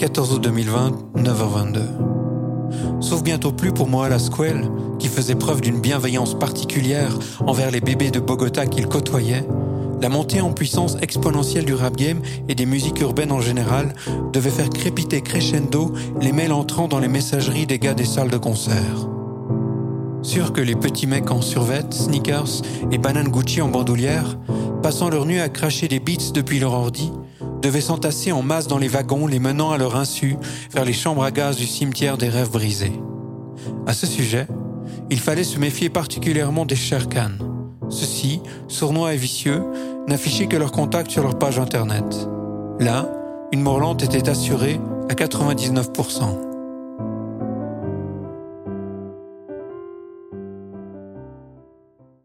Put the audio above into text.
14 août 2020, 9h22. Sauf bientôt plus pour Moala Squel, qui faisait preuve d'une bienveillance particulière envers les bébés de Bogota qu'il côtoyait, la montée en puissance exponentielle du rap game et des musiques urbaines en général devait faire crépiter crescendo les mails entrant dans les messageries des gars des salles de concert. Sûr que les petits mecs en survêt, sneakers et banane Gucci en bandoulière, passant leur nuit à cracher des beats depuis leur ordi, devaient s'entasser en masse dans les wagons, les menant à leur insu vers les chambres à gaz du cimetière des rêves brisés. À ce sujet, il fallait se méfier particulièrement des Sherkan. Ceux-ci, sournois et vicieux, n'affichaient que leurs contacts sur leur page internet. Là, une mort lente était assurée à 99%.